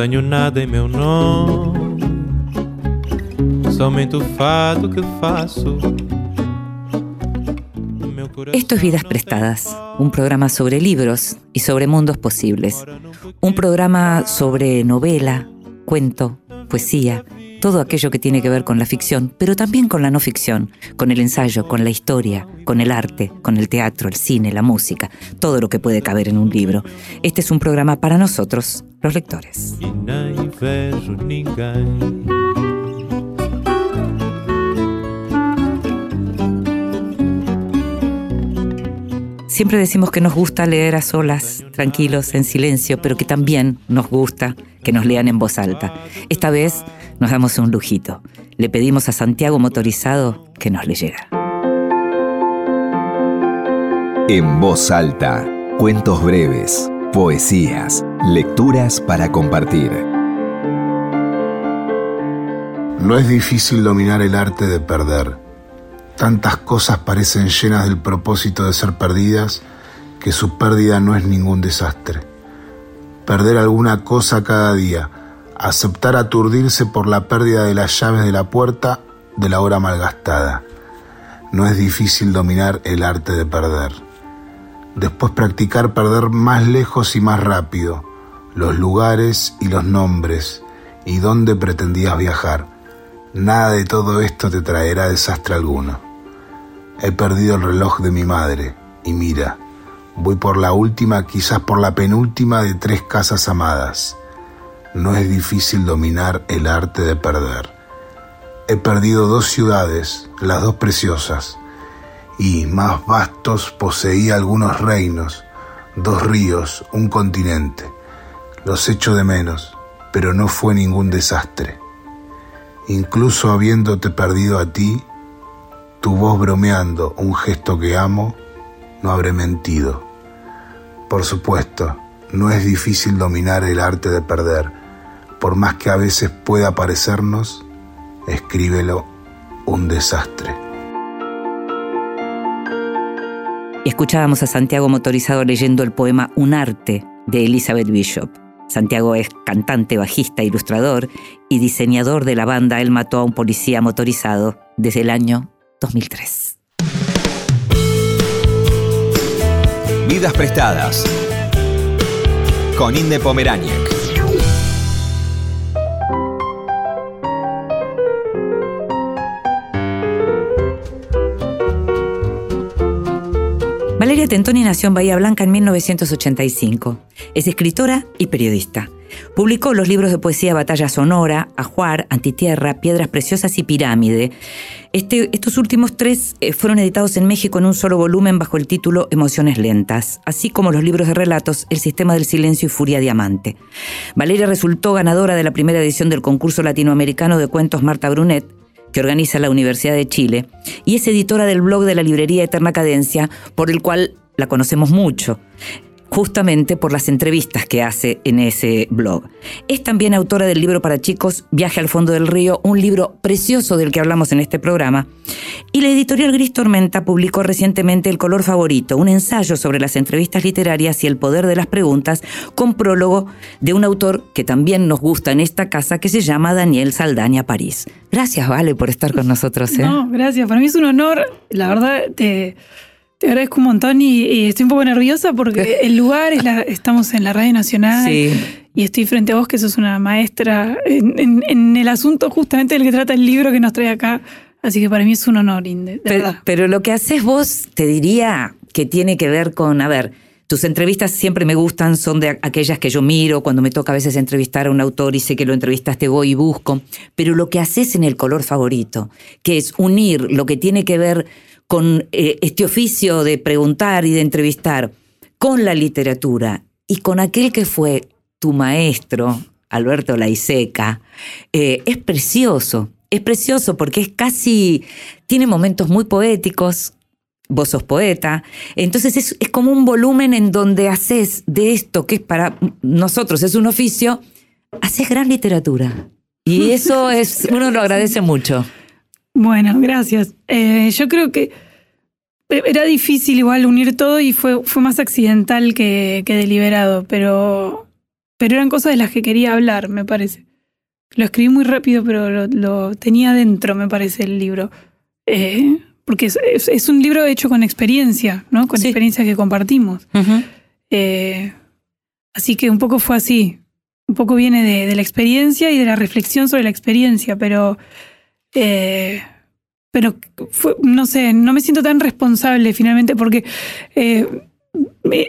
Tenho nada em meu nome, somente o fado que faço. Esto es Vidas Prestadas, un programa sobre libros y sobre mundos posibles. Un programa sobre novela, cuento, poesía, todo aquello que tiene que ver con la ficción, pero también con la no ficción, con el ensayo, con la historia, con el arte, con el teatro, el cine, la música, todo lo que puede caber en un libro. Este es un programa para nosotros, los lectores. Siempre decimos que nos gusta leer a solas, tranquilos, en silencio, pero que también nos gusta que nos lean en voz alta. Esta vez nos damos un lujito. Le pedimos a Santiago Motorizado que nos leyera. En voz alta, cuentos breves, poesías, lecturas para compartir. No es difícil dominar el arte de perder Tantas cosas parecen llenas del propósito de ser perdidas que su pérdida no es ningún desastre. Perder alguna cosa cada día, aceptar aturdirse por la pérdida de las llaves de la puerta de la hora malgastada. No es difícil dominar el arte de perder. Después practicar perder más lejos y más rápido, los lugares y los nombres, y dónde pretendías viajar. Nada de todo esto te traerá desastre alguno. He perdido el reloj de mi madre y mira, voy por la última, quizás por la penúltima de tres casas amadas. No es difícil dominar el arte de perder. He perdido dos ciudades, las dos preciosas, y más vastos poseía algunos reinos, dos ríos, un continente. Los echo de menos, pero no fue ningún desastre. Incluso habiéndote perdido a ti, tu voz bromeando, un gesto que amo, no habré mentido. Por supuesto, no es difícil dominar el arte de perder. Por más que a veces pueda parecernos, escríbelo un desastre. Escuchábamos a Santiago Motorizado leyendo el poema Un arte de Elizabeth Bishop. Santiago es cantante, bajista, ilustrador y diseñador de la banda Él mató a un policía motorizado desde el año 2003. Vidas prestadas con Inde Pomeráñez. Valeria Tentoni nació en Bahía Blanca en 1985. Es escritora y periodista. Publicó los libros de poesía Batalla Sonora, Ajuar, Antitierra, Piedras Preciosas y Pirámide. Este, estos últimos tres eh, fueron editados en México en un solo volumen bajo el título Emociones Lentas, así como los libros de relatos El Sistema del Silencio y Furia Diamante. Valeria resultó ganadora de la primera edición del concurso latinoamericano de cuentos Marta Brunet, que organiza la Universidad de Chile, y es editora del blog de la librería Eterna Cadencia, por el cual la conocemos mucho justamente por las entrevistas que hace en ese blog. Es también autora del libro para chicos Viaje al fondo del río, un libro precioso del que hablamos en este programa. Y la editorial Gris Tormenta publicó recientemente El color favorito, un ensayo sobre las entrevistas literarias y el poder de las preguntas, con prólogo de un autor que también nos gusta en esta casa, que se llama Daniel Saldaña París. Gracias, Vale, por estar con nosotros. ¿eh? No, gracias. Para mí es un honor. La verdad, te te agradezco un montón y, estoy un poco nerviosa porque el lugar es la, estamos en la Radio Nacional y estoy frente a vos que sos una maestra en, el asunto justamente del que trata el libro que nos trae acá. Así que para mí es un honor, Inde. pero, pero lo que haces vos, te diría que tiene que ver con, a ver, tus entrevistas siempre me gustan, son de aquellas que yo miro cuando me toca a veces entrevistar a un autor y sé que lo entrevistaste, voy y busco. Pero lo que haces en el color favorito, que es unir lo que tiene que ver con eh, este oficio de preguntar y de entrevistar, con la literatura y con aquel que fue tu maestro, Alberto Laiseca, eh, es precioso. Es precioso porque es casi, tiene momentos muy poéticos, vos sos poeta, entonces es, es, como un volumen en donde haces de esto que es para nosotros, es un oficio, haces gran literatura. Y eso es, uno lo agradece mucho. Bueno, gracias. Eh, yo creo que era difícil igual unir todo y fue, fue más accidental que, que deliberado, pero pero eran cosas de las que quería hablar, me parece. Lo escribí muy rápido, pero lo, tenía dentro, me parece, el libro. Eh, porque es, un libro hecho con experiencia, ¿no? Con experiencia que compartimos. Eh, así que un poco fue así. Un poco viene de, la experiencia y de la reflexión sobre la experiencia, pero. Eh, pero no sé, no me siento tan responsable finalmente porque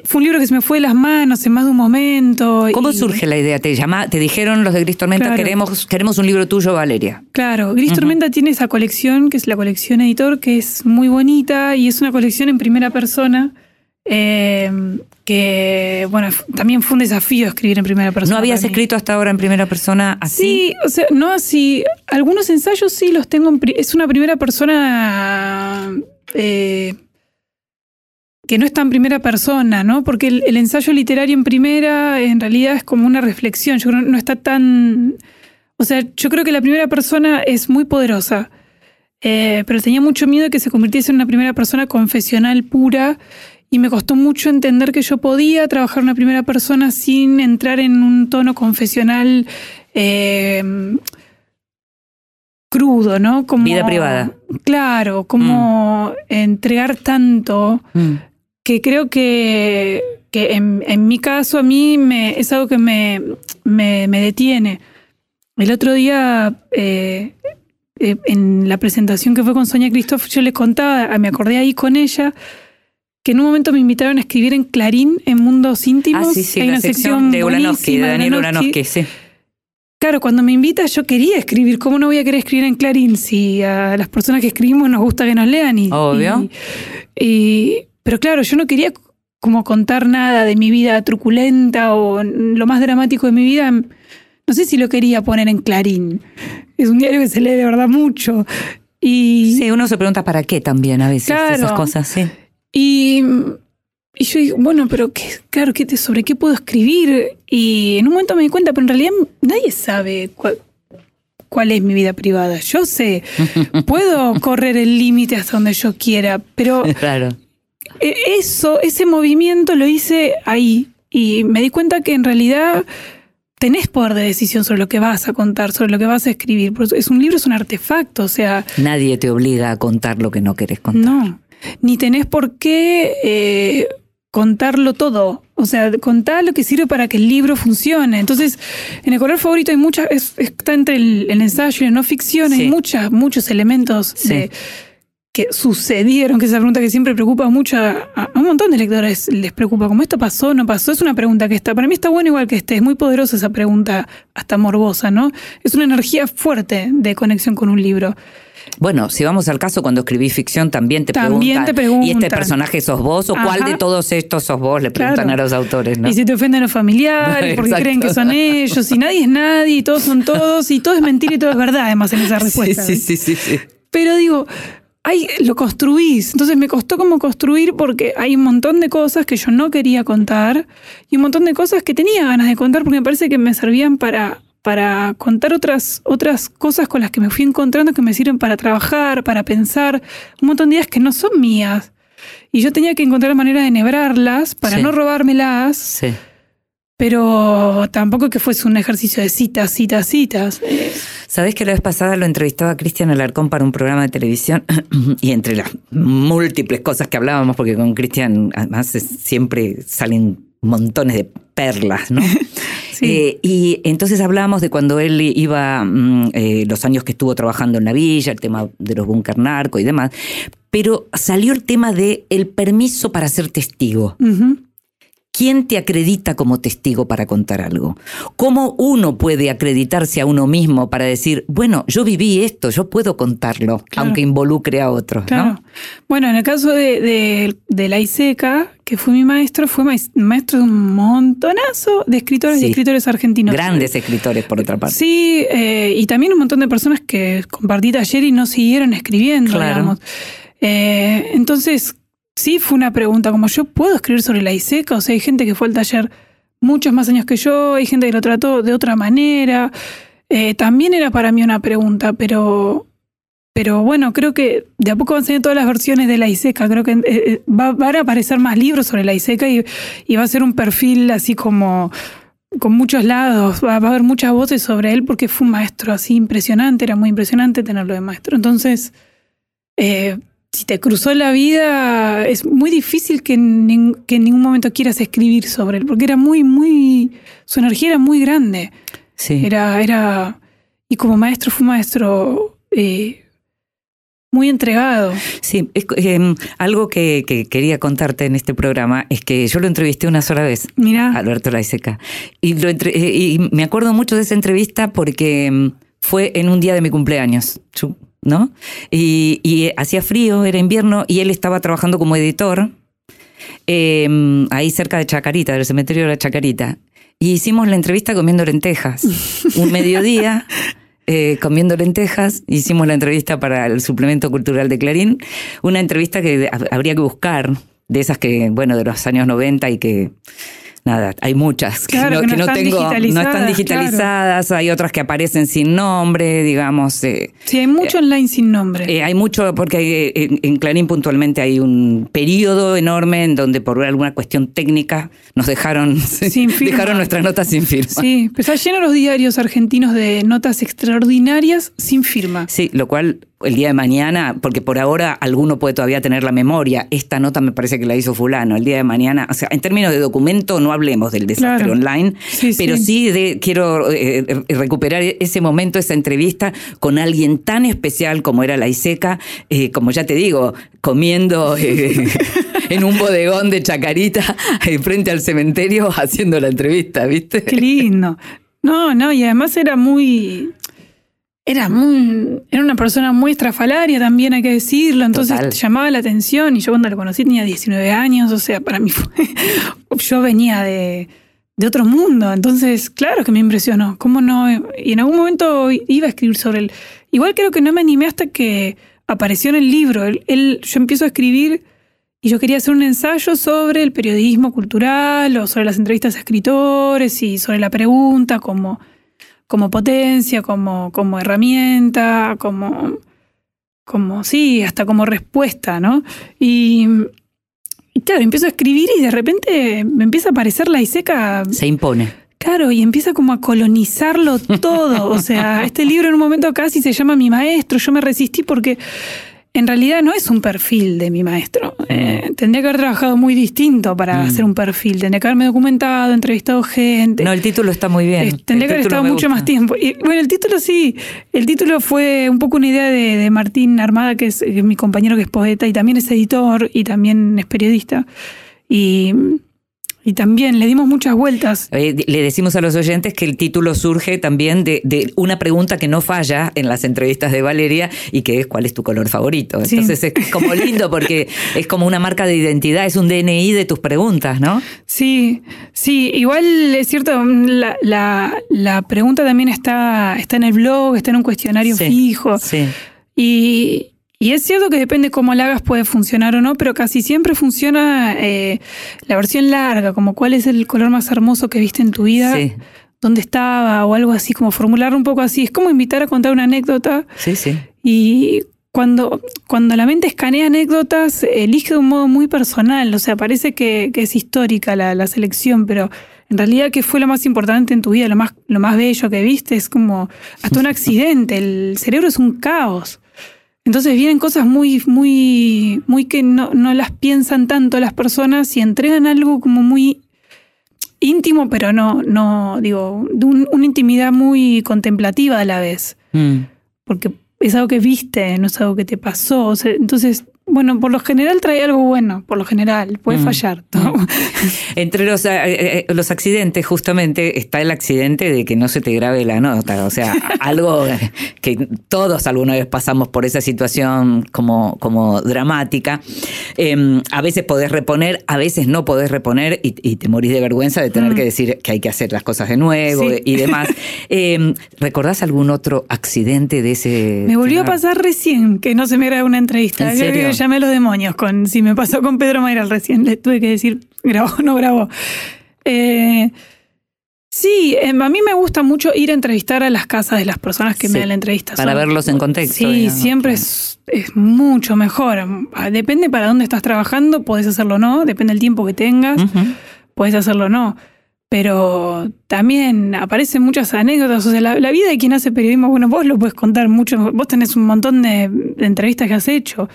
fue un libro que se me fue de las manos en más de un momento. ¿Cómo surge la idea? ¿Te llama, te dijeron los de Gris Tormenta, queremos, queremos un libro tuyo, Valeria? Claro, Gris Tormenta tiene esa colección, que es la colección editor, que es muy bonita y es una colección en primera persona. Eh, que, bueno, también fue un desafío escribir en primera persona. ¿No habías escrito hasta ahora en primera persona así? Sí, o sea, no así. Algunos ensayos sí los tengo en. Es una primera persona. Eh, que no está en primera persona, ¿no? Porque el, ensayo literario en primera en realidad es como una reflexión, yo creo que no está tan... O sea, yo creo que la primera persona es muy poderosa, eh, pero tenía mucho miedo de que se convirtiese en una primera persona confesional pura y me costó mucho entender que yo podía trabajar una primera persona sin entrar en un tono confesional eh, crudo, ¿no? Como, Vida privada. Claro, como mm. entregar tanto. Mm que creo que, en, mi caso a mí me, es algo que me, me, detiene. El otro día, eh, eh, en la presentación que fue con Sonia Christoph, yo les contaba, me acordé ahí con ella, que en un momento me invitaron a escribir en Clarín, en Mundos Íntimos. Ah, sí, sí, Hay una sección, de Ulanowski, de Daniel Ulanowski, sí. Claro, cuando me invita yo quería escribir. ¿Cómo no voy a querer escribir en Clarín si a las personas que escribimos nos gusta que nos lean? Y, Obvio. y, pero claro, yo no quería como contar nada de mi vida truculenta o lo más dramático de mi vida. No sé si lo quería poner en Clarín. Es un diario que se lee de verdad mucho. Y, sí, uno se pregunta para qué también a veces esas cosas, sí. Y, y yo digo, bueno, pero qué, claro, ¿qué te, ¿sobre qué puedo escribir? Y en un momento me di cuenta, pero en realidad nadie sabe cuál, cuál es mi vida privada. Yo sé, puedo correr el límite hasta donde yo quiera, pero claro. E, eso, ese movimiento lo hice ahí y me di cuenta que en realidad tenés poder de decisión sobre lo que vas a contar, sobre lo que vas a escribir. Es un libro, es un artefacto, o sea... Nadie te obliga a contar lo que no querés contar. No, ni tenés por qué eh, contarlo todo. O sea, contar lo que sirve para que el libro funcione. Entonces, en el color favorito hay muchas, está entre el, ensayo y la no ficción, hay muchas, muchos elementos de que sucedieron, que es esa pregunta que siempre preocupa mucho a, un montón de lectores, les preocupa, como esto pasó, no pasó, es una pregunta que está, para mí está bueno igual que esté, es muy poderosa esa pregunta, hasta morbosa, ¿no? Es una energía fuerte de conexión con un libro. Bueno, si vamos al caso, cuando escribí ficción también te también preguntan, ¿y este personaje sos vos? ¿O cuál de todos estos sos vos? Le preguntan a los autores, ¿no? Y si te ofenden los familiares, porque creen que son ellos, y nadie es nadie, y todos son todos, y todo es mentira y todo es verdad, además, en esa respuesta. sí, sí, sí. sí. Pero digo, ay, lo construís. Entonces me costó como construir porque hay un montón de cosas que yo no quería contar y un montón de cosas que tenía ganas de contar porque me parece que me servían para, para contar otras, otras cosas con las que me fui encontrando que me sirven para trabajar, para pensar, un montón de ideas que no son mías. Y yo tenía que encontrar manera de enhebrarlas para no robármelas. Sí pero tampoco que fuese un ejercicio de citas, citas, citas. Sabés que la vez pasada lo entrevistaba a Cristian Alarcón para un programa de televisión y entre las múltiples cosas que hablábamos, porque con Cristian además siempre salen montones de perlas, ¿no? sí. Eh, y entonces hablábamos de cuando él iba, mm, eh, los años que estuvo trabajando en la villa, el tema de los búnker narco y demás, pero salió el tema de el permiso para ser testigo. ¿Quién te acredita como testigo para contar algo? ¿Cómo uno puede acreditarse a uno mismo para decir, bueno, yo viví esto, yo puedo contarlo, aunque involucre a otros? Bueno, en el caso de, la ISECA, que fue mi maestro, fue maestro de un montonazo de escritores y escritores argentinos. Grandes escritores, por otra parte. Sí, eh, y también un montón de personas que compartí ayer y no siguieron escribiendo, digamos. Eh, entonces, sí fue una pregunta, como yo puedo escribir sobre la ISECA, o sea, hay gente que fue al taller muchos más años que yo, hay gente que lo trató de otra manera. Eh, también era para mí una pregunta, pero, pero bueno, creo que de a poco van saliendo todas las versiones de la ISECA. Creo que eh, eh, va, van a aparecer más libros sobre la ISECA y, y va a ser un perfil así como con muchos lados, va, a haber muchas voces sobre él porque fue un maestro así impresionante, era muy impresionante tenerlo de maestro. Entonces, si te cruzó la vida, es muy difícil que en, que en ningún momento quieras escribir sobre él, porque era muy, muy, su energía era muy grande. Sí. Era, era, y como maestro fue un maestro eh, muy entregado. Sí, em, algo que, quería contarte en este programa es que yo lo entrevisté una sola vez, Mira. Alberto Laiseca. Y, lo eh, y me acuerdo mucho de esa entrevista porque em, fue en un día de mi cumpleaños. ¿No? Y, hacía frío, era invierno, y él estaba trabajando como editor em, ahí cerca de Chacarita, del cementerio de la Chacarita. Y hicimos la entrevista comiendo lentejas. Un mediodía, eh, comiendo lentejas, hicimos la entrevista para el suplemento cultural de Clarín. Una entrevista que habría que buscar, de esas que, bueno, de los años 90 y que nada, hay muchas que, no, están tengo, no están digitalizadas, hay otras que aparecen sin nombre, digamos. Eh, sí, hay mucho eh, online sin nombre. Eh, hay mucho, porque en, Clarín puntualmente hay un periodo enorme en donde por alguna cuestión técnica nos dejaron, sin dejaron nuestras notas sin firma. Sí, pero está lleno los diarios argentinos de notas extraordinarias sin firma. Sí, lo cual el día de mañana, porque por ahora alguno puede todavía tener la memoria, esta nota me parece que la hizo fulano, el día de mañana, o sea, en términos de documento no hablemos del desastre online, pero sí, de, quiero eh, eh, recuperar ese momento, esa entrevista con alguien tan especial como era la Iseca, eh, como ya te digo, comiendo en un bodegón de Chacarita frente al cementerio haciendo la entrevista, ¿viste? Qué lindo. No, no, y además era muy era muy, era una persona muy estrafalaria también, hay que decirlo, entonces llamaba la atención y yo cuando lo conocí tenía 19 años, o sea, para mí fue, yo venía de, de otro mundo, entonces claro que me impresionó, cómo no, y en algún momento iba a escribir sobre él. Igual creo que no me animé hasta que apareció en el libro, él, yo empiezo a escribir y yo quería hacer un ensayo sobre el periodismo cultural o sobre las entrevistas a escritores y sobre la pregunta como como potencia, como, como herramienta, como, como, sí, hasta como respuesta, ¿no? Y, claro, empiezo a escribir y de repente me empieza a aparecer la Iseca. Se impone. Claro, y empieza como a colonizarlo todo. O sea, este libro en un momento casi se llama Mi Maestro. Yo me resistí porque en realidad no es un perfil de mi maestro. Eh, tendría que haber trabajado muy distinto para mm. hacer un perfil. Tendría que haberme documentado, entrevistado gente. No, el título está muy bien. tendría que haber estado mucho más tiempo. Y bueno, el título sí. El título fue un poco una idea de, Martín Armada, que es, mi compañero que es poeta y también es editor y también es periodista. Y y también le dimos muchas vueltas. le decimos a los oyentes que el título surge también de, una pregunta que no falla en las entrevistas de Valeria y que es ¿cuál es tu color favorito? Entonces es como lindo porque es como una marca de identidad, es un DNI de tus preguntas, ¿no? Sí, sí, igual es cierto, la, la, pregunta también está, está en el blog, está en un cuestionario fijo. Sí. Y, y es cierto que depende cómo la hagas puede funcionar o no, pero casi siempre funciona eh, la versión larga, como cuál es el color más hermoso que viste en tu vida, dónde estaba o algo así, como formular un poco así. Es como invitar a contar una anécdota. Sí, sí. Y cuando, cuando la mente escanea anécdotas, elige de un modo muy personal, o sea, parece que, es histórica la, la, selección, pero en realidad, ¿qué fue lo más importante en tu vida? Lo más, lo más bello que viste es como hasta un accidente. El cerebro es un caos. Entonces vienen cosas muy, muy, muy que no, las piensan tanto las personas y entregan algo como muy íntimo, pero no, no, digo, de una intimidad muy contemplativa a la vez. Mm. Porque es algo que viste, no es algo que te pasó. entonces bueno, por lo general trae algo bueno, por lo general, puede mm. fallar. Mm. Entre los, eh, eh, los accidentes, justamente, está el accidente de que no se te grabe la nota. O sea, algo que todos alguna vez pasamos por esa situación como, como dramática. Em, a veces podés reponer, a veces no podés reponer y, te morís de vergüenza de tener mm. que decir que hay que hacer las cosas de nuevo y demás. Em, ¿Recordás algún otro accidente de ese? Me volvió a pasar recién que no se me grabó una entrevista. ¿En serio? Llamé a los demonios con si me pasó con Pedro Mayral recién, le tuve que decir, grabó o no grabó. Eh, sí, em, a mí me gusta mucho ir a entrevistar a las casas de las personas que me dan la entrevista. Para verlos en contexto. Sí, siempre es, mucho mejor. Depende para dónde estás trabajando, puedes hacerlo o no, depende del tiempo que tengas, puedes hacerlo o no. pero también aparecen muchas anécdotas. O sea, la, vida de quien hace periodismo, bueno, vos lo puedes contar mucho, vos tenés un montón de, entrevistas que has hecho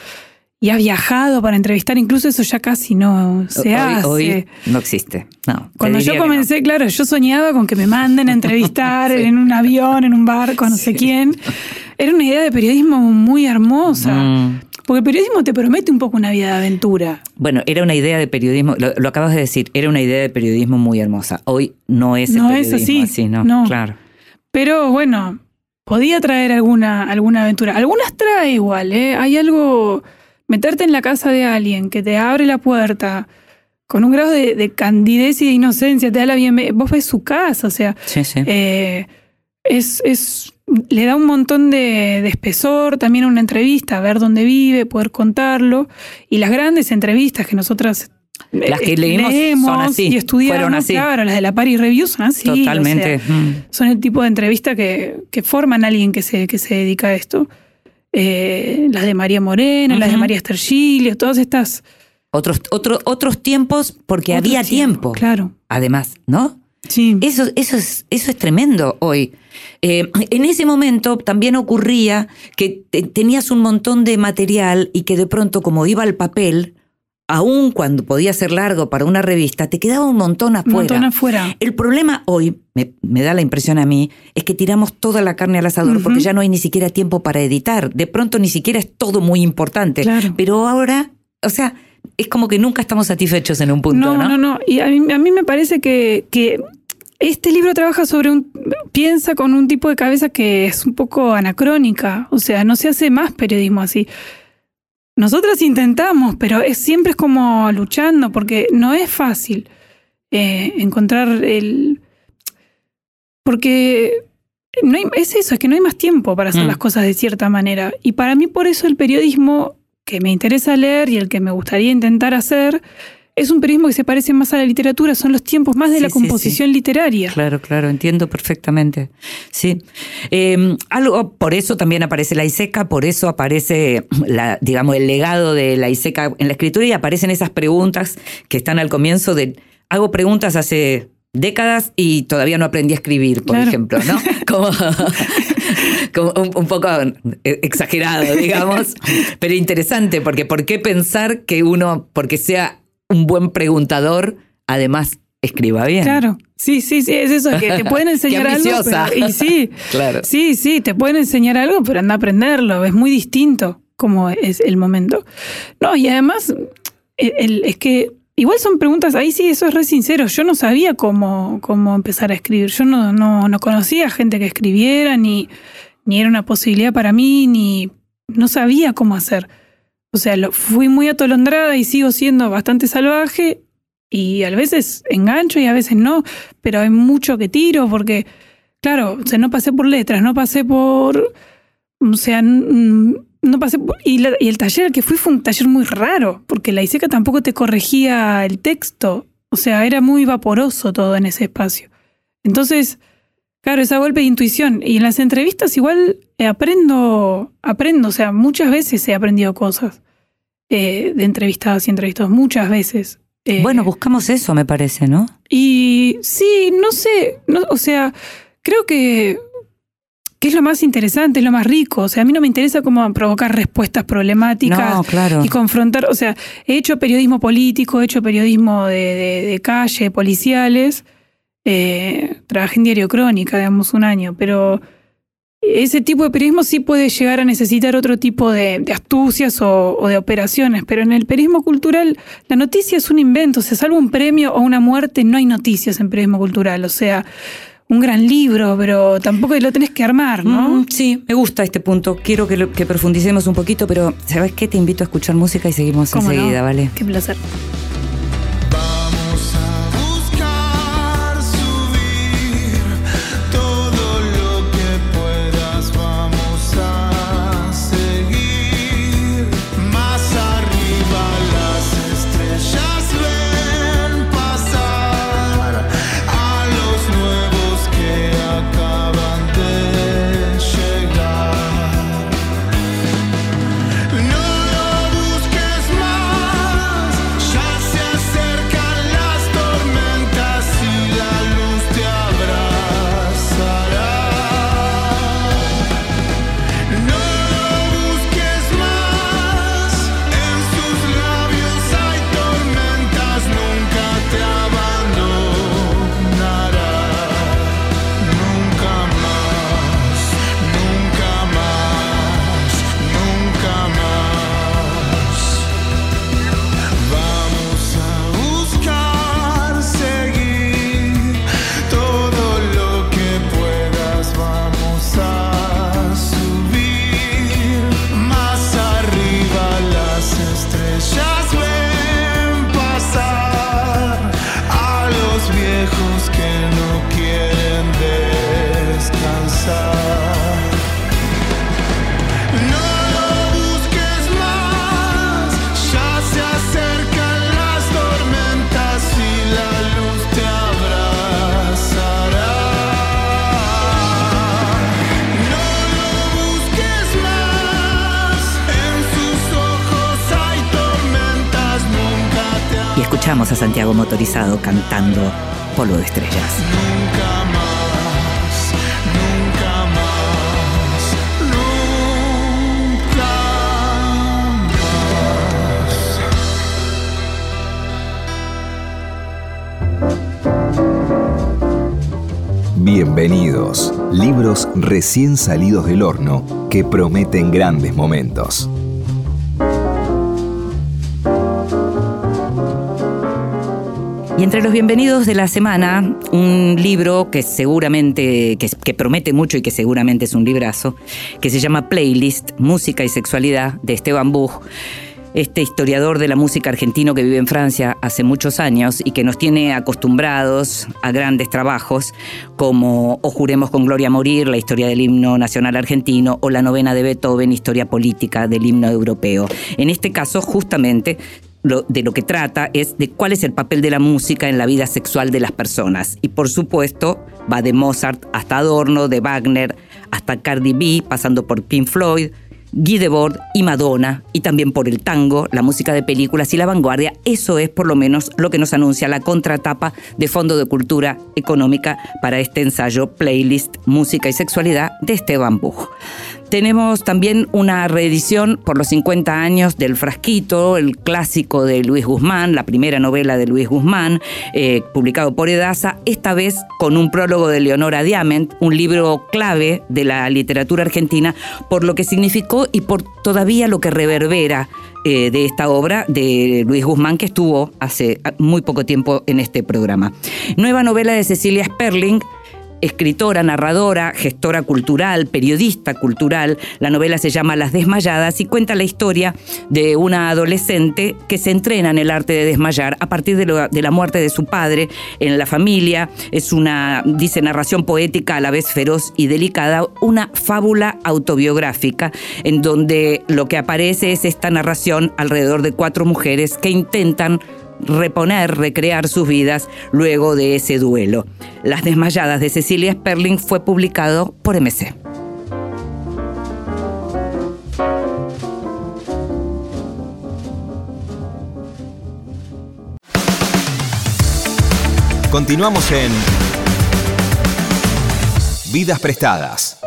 y has viajado para entrevistar, incluso eso ya casi no se hace. Hoy no existe. No, Cuando yo comencé, claro, yo soñaba con que me manden a entrevistar en un avión, en un barco, no sé quién. Era una idea de periodismo muy hermosa. Mm. Porque el periodismo te promete un poco una vida de aventura. Bueno, era una idea de periodismo, lo, acabas de decir, era una idea de periodismo muy hermosa. Hoy no es no es así, no, claro. Pero bueno, podía traer alguna, alguna aventura. Algunas trae igual, ¿eh? Hay algo, meterte en la casa de alguien que te abre la puerta con un grado de, candidez y de inocencia, te da la bienvenida. Vos ves su casa, o sea, sí, sí. Eh, es, es le da un montón de, espesor también a una entrevista, ver dónde vive, poder contarlo. Y las grandes entrevistas que nosotras eh, las que leímos son así, y estudiamos, así. claro, las de la Paris Review son así. Totalmente. Mm. Son el tipo de entrevista que, que, forman a alguien que se, que se dedica a esto. Eh, las de María Moreno, las de María Estergilio, todas estas. Otros, otros tiempos, porque había tiempo. Claro. Además, ¿no? Sí. Eso, eso, es, eso es tremendo hoy. Eh, en ese momento también ocurría que tenías un montón de material y que de pronto, como iba al papel, aun cuando podía ser largo para una revista, te quedaba un montón afuera. Un montón afuera. El problema hoy, me, da la impresión a mí, es que tiramos toda la carne al asador porque ya no hay ni siquiera tiempo para editar. De pronto ni siquiera es todo muy importante. Pero ahora, o sea, es como que nunca estamos satisfechos en un punto, ¿no? No, no, no. Y a mí, a mí me parece que, que este libro trabaja sobre un, piensa con un tipo de cabeza que es un poco anacrónica, o sea, no se hace más periodismo así. Nosotras intentamos, pero es, siempre es como luchando, porque no es fácil eh, encontrar el... Porque no es eso, es que no hay más tiempo para hacer mm. las cosas de cierta manera. Y para mí por eso el periodismo que me interesa leer y el que me gustaría intentar hacer es un periodismo que se parece más a la literatura, son los tiempos más de la composición literaria. Claro, claro, entiendo perfectamente. Sí. Em, algo, por eso también aparece la ISECA, por eso aparece la, digamos, el legado de la ISECA en la escritura y aparecen esas preguntas que están al comienzo de. Hago preguntas hace décadas y todavía no aprendí a escribir, por ejemplo, ¿no? Como, un, poco exagerado, digamos, pero interesante, porque ¿por qué pensar que uno, porque sea un buen preguntador, además escriba bien. Claro, sí, sí, sí, es eso, que te pueden enseñar algo. y sí, claro. sí, sí, te pueden enseñar algo, pero anda a aprenderlo, es muy distinto como es el momento. No, y además, es que igual son preguntas, ahí sí, eso es re sincero, yo no sabía cómo, cómo empezar a escribir, yo no, no, no conocía gente que escribiera, ni, ni era una posibilidad para mí, ni no sabía cómo hacer. O sea, lo, fui muy atolondrada y sigo siendo bastante salvaje y a veces engancho y a veces no, pero hay mucho que tiro porque, claro, o sea, no pasé por letras, no pasé por, o sea, no pasé por, y, el taller que fui fue un taller muy raro, porque la ISECA tampoco te corregía el texto, o sea, era muy vaporoso todo en ese espacio. Entonces, Claro, esa golpe de intuición. Y en las entrevistas igual eh, aprendo, aprendo, o sea, muchas veces he aprendido cosas eh, de entrevistadas y entrevistados, muchas veces. Eh, bueno, buscamos eso, me parece, ¿no? Y sí, no sé, o sea, creo que, que es lo más interesante, es lo más rico. O sea, a mí no me interesa cómo provocar respuestas problemáticas y confrontar. O sea, he hecho periodismo político, he hecho periodismo de, de calle, policiales eh, trabajé en Diario Crónica, digamos, un año, pero ese tipo de periodismo sí puede llegar a necesitar otro tipo de, astucias o, de operaciones, pero en el periodismo cultural la noticia es un invento, o sea, salvo un premio o una muerte, no hay noticias en periodismo cultural, o sea, un gran libro, pero tampoco lo tenés que armar, ¿no? Mm, sí, me gusta este punto, quiero que, que, profundicemos un poquito, pero ¿sabes qué? Te invito a escuchar música y seguimos enseguida, ¿vale? Qué placer. Escuchamos a Santiago Motorizado cantando Polvo de Estrellas. Nunca más, nunca más, nunca Bienvenidos, libros recién salidos del horno que prometen grandes momentos. Y entre los bienvenidos de la semana, un libro que seguramente, que, promete mucho y que seguramente es un librazo, que se llama Playlist, Música y Sexualidad, de Esteban Buch, este historiador de la música argentino que vive en Francia hace muchos años y que nos tiene acostumbrados a grandes trabajos como O Juremos con Gloria Morir, la historia del himno nacional argentino, o la novena de Beethoven, historia política del himno europeo. En este caso, justamente, de lo que trata es de cuál es el papel de la música en la vida sexual de las personas. Y por supuesto, va de Mozart hasta Adorno, de Wagner hasta Cardi B, pasando por Pink Floyd, Guy Debord y Madonna, y también por el tango, la música de películas y la vanguardia. Eso es por lo menos lo que nos anuncia la contratapa de Fondo de Cultura Económica para este ensayo Playlist Música y Sexualidad de Esteban Buch. Tenemos también una reedición por los 50 años del Frasquito, el clásico de Luis Guzmán, la primera novela de Luis Guzmán, eh, publicado por Edasa, esta vez con un prólogo de Leonora Diament, un libro clave de la literatura argentina, por lo que significó y por todavía lo que reverbera eh, de esta obra de Luis Guzmán, que estuvo hace muy poco tiempo en este programa. Nueva novela de Cecilia Sperling, escritora, narradora, gestora cultural, periodista cultural. La novela se llama Las Desmayadas y cuenta la historia de una adolescente que se entrena en el arte de desmayar a partir de, la muerte de su padre en la familia. Es una, dice, narración poética a la vez feroz y delicada, una fábula autobiográfica en donde lo que aparece es esta narración alrededor de cuatro mujeres que intentan reponer, recrear sus vidas luego de ese duelo. Las desmayadas de Cecilia Sperling fue publicado por MC. Continuamos en Vidas Prestadas.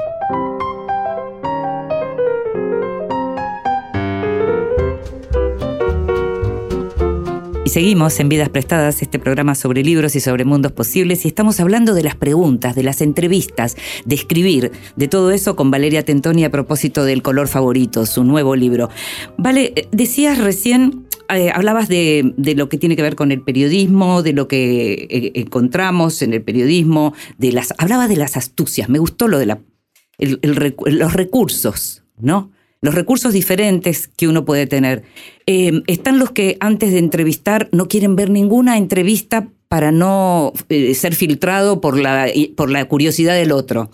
Y seguimos en Vidas Prestadas, este programa sobre libros y sobre mundos posibles, y estamos hablando de las preguntas, de las entrevistas, de escribir, de todo eso con Valeria Tentoni a propósito del color favorito, su nuevo libro. Vale, eh, decías recién eh, hablabas de, de, lo que tiene que ver con el periodismo, de lo que eh, encontramos en el periodismo, de las, hablaba de las astucias, me gustó lo de la, los recursos, ¿no? Los recursos diferentes que uno puede tener. Eh, están los que antes de entrevistar no quieren ver ninguna entrevista para no eh, ser filtrado por la, por la curiosidad del otro.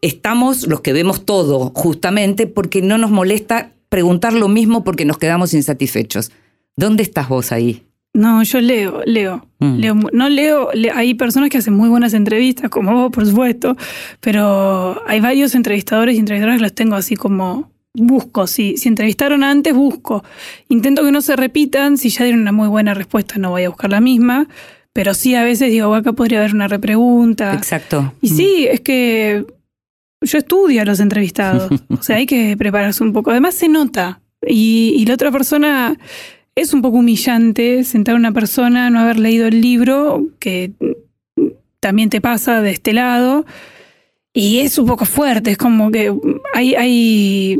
Estamos los que vemos todo, justamente porque no nos molesta preguntar lo mismo porque nos quedamos insatisfechos. ¿Dónde estás vos ahí? No, yo leo, leo. Mm. leo no leo, hay personas que hacen muy buenas entrevistas, como vos, por supuesto, pero hay varios entrevistadores y entrevistadoras que los tengo así como busco, si, si entrevistaron antes, busco. Intento que no se repitan, si ya dieron una muy buena respuesta, no voy a buscar la misma, pero sí a veces digo, acá podría haber una repregunta. Exacto. Y sí, es que yo estudio a los entrevistados, o sea, hay que prepararse un poco. Además se nota, y, y la otra persona... Es un poco humillante sentar a una persona, no haber leído el libro, que también te pasa de este lado, y es un poco fuerte, es como que hay, hay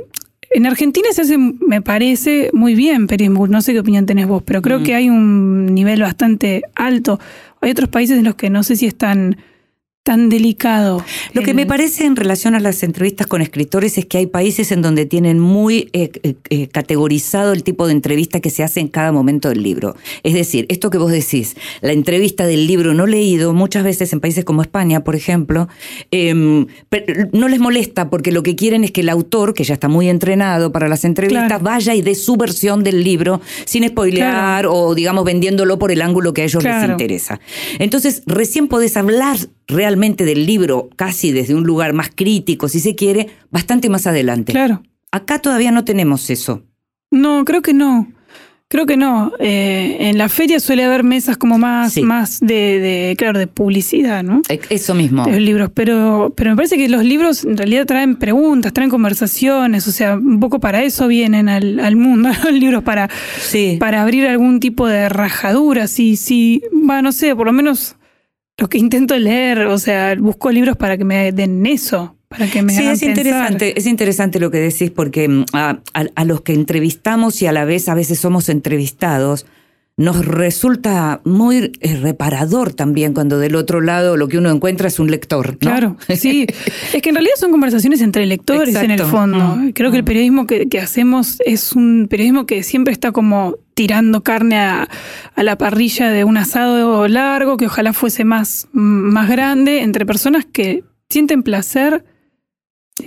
en Argentina se hace, me parece, muy bien periodismo. No sé qué opinión tenés vos, pero creo que hay un nivel bastante alto. Hay otros países en los que no sé si están tan delicado. Lo que me parece en relación a las entrevistas con escritores es que hay países en donde tienen muy eh, eh, eh, categorizado el tipo de entrevista que se hace en cada momento del libro. Es decir, esto que vos decís, la entrevista del libro no leído, muchas veces en países como España, por ejemplo, em, no les molesta porque lo que quieren es que el autor, que ya está muy entrenado para las entrevistas, vaya y dé su versión del libro sin spoilear o, digamos, vendiéndolo por el ángulo que a ellos les interesa. Entonces, recién podés hablar realmente del libro casi desde un lugar más crítico, si se quiere, bastante más adelante. Claro. Acá todavía no tenemos eso. No, creo que no. Creo que no. Eh, en la feria suele haber mesas como más, Sí. más de, de, claro, de publicidad, ¿no? E- Eso mismo. De los libros, pero, pero me parece que los libros en realidad traen preguntas, traen conversaciones, o sea, un poco para eso vienen al, al mundo, los libros para, Sí. para abrir algún tipo de rajadura, sí, sí, va, no sé, por lo menos lo que intento leer, o sea, busco libros para que me den eso, para que me Sí, es pensar. interesante, es interesante lo que decís porque mm, a, a- a los que entrevistamos y a la vez a veces somos entrevistados, nos resulta muy eh, reparador también cuando del otro lado lo que uno encuentra es un lector. ¿no? Claro, sí. Es que en realidad son conversaciones entre lectores en el fondo. Mm, Creo que el periodismo que, que hacemos es un periodismo que siempre está como tirando carne a, a la parrilla de un asado largo que ojalá fuese más, más grande entre personas que sienten placer.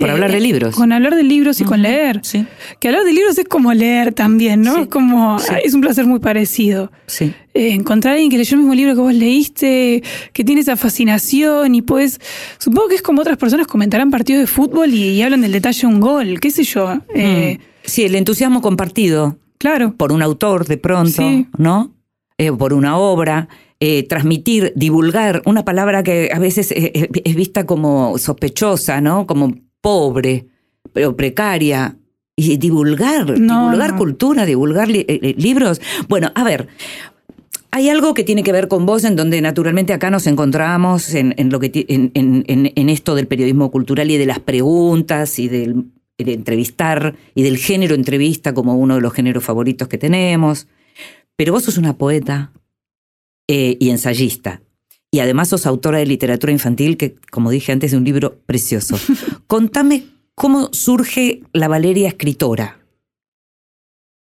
Por eh, hablar de libros. Con hablar de libros y con leer. Sí, Que hablar de libros es como leer también, ¿no? Sí. Es como, Sí. es un placer muy parecido sí. eh, encontrar a alguien que leyó el mismo libro que vos leíste, que tiene esa fascinación y pues supongo que es como otras personas comentarán partidos de fútbol y, y hablan del detalle de un gol, qué sé yo. Eh, Sí, el entusiasmo compartido Claro, por un autor de pronto, Sí. ¿no? Eh, por una obra. eh, transmitir, divulgar, una palabra que a veces eh, es vista como sospechosa, ¿no? Como pobre, pero precaria. Y divulgar, No, divulgar no. cultura, divulgar li- libros. Bueno, a ver, hay algo que tiene que ver con vos, en donde naturalmente acá nos encontramos en, en lo que en- en- en esto del periodismo cultural y de las preguntas y del de entrevistar y del género entrevista como uno de los géneros favoritos que tenemos. Pero vos sos una poeta eh, y ensayista. Y además sos autora de literatura infantil, que, como dije antes, es un libro precioso. Contame cómo surge la Valeria escritora.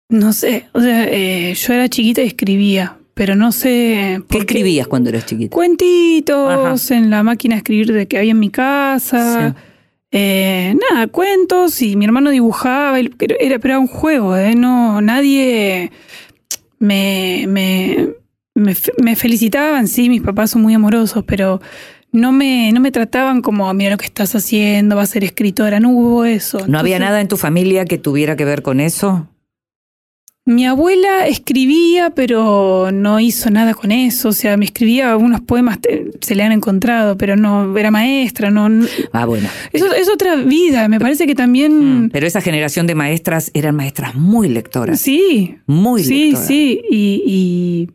no sé, o sea, eh, yo era chiquita y escribía, pero no sé... ¿Qué escribías cuando eras chiquita? Cuentitos en la máquina de escribir de que había en mi casa. Sí. Eh, nada, cuentos y mi hermano dibujaba, y- pero era, pero era un juego, ¿eh? No, nadie me, me, me, fe- me felicitaban, sí, mis papás son muy amorosos, pero no me, no me trataban como, mira lo que estás haciendo, vas a ser escritora, no hubo eso. ¿No había nada en tu familia que tuviera que ver con eso? Mi abuela escribía, pero no hizo nada con eso, o sea, me escribía algunos poemas, se le han encontrado, pero no, era maestra, no... Ah, bueno. Eso es otra vida, me parece que también... Mm, Pero esa generación de maestras eran maestras muy lectoras. Sí, Muy sí, lectoras. sí. Y,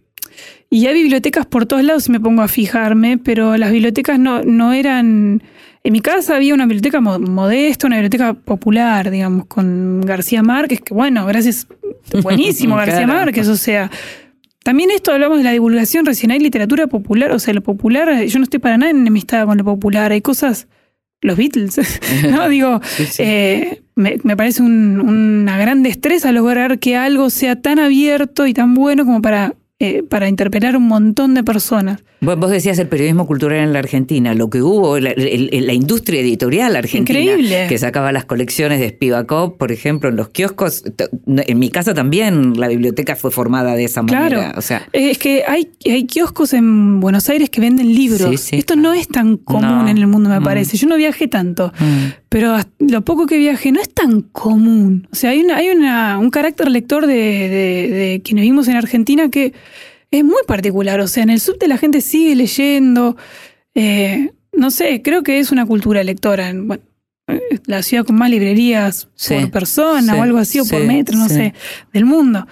y, y hay bibliotecas por todos lados si me pongo a fijarme, pero las bibliotecas no, no eran... En mi casa había una biblioteca mo- modesta, una biblioteca popular, digamos, con García Márquez, que bueno, gracias, buenísimo García Claro. Márquez, o sea... También esto hablamos de la divulgación, recién hay literatura popular, o sea, lo popular, yo no estoy para nada enemistada con lo popular, hay cosas, los Beatles, ¿no? Digo, eh, me, me parece un- una gran destreza lograr que algo sea tan abierto y tan bueno como para, eh, para interpelar un montón de personas. Vos decías el periodismo cultural en la Argentina, lo que hubo, la, industria editorial argentina, Increíble. que sacaba las colecciones de Spivakov, por ejemplo, en los kioscos. En mi casa también la biblioteca fue formada de esa manera. O sea, Eh, Es que hay, hay kioscos en Buenos Aires que venden libros. Sí, sí, Esto no es tan común No. en el mundo, me Mm. parece. Yo no viajé tanto. mm, Pero lo poco que viajé no es tan común. O sea, hay, una, hay una, un carácter lector de, de, de quienes vivimos en Argentina que es muy particular. O sea, en el subte la gente sigue leyendo. Eh, no sé, creo que es una cultura lectora. Bueno, eh, la ciudad con más librerías Sí, por persona sí, o algo así, o por metro, no sé, del mundo.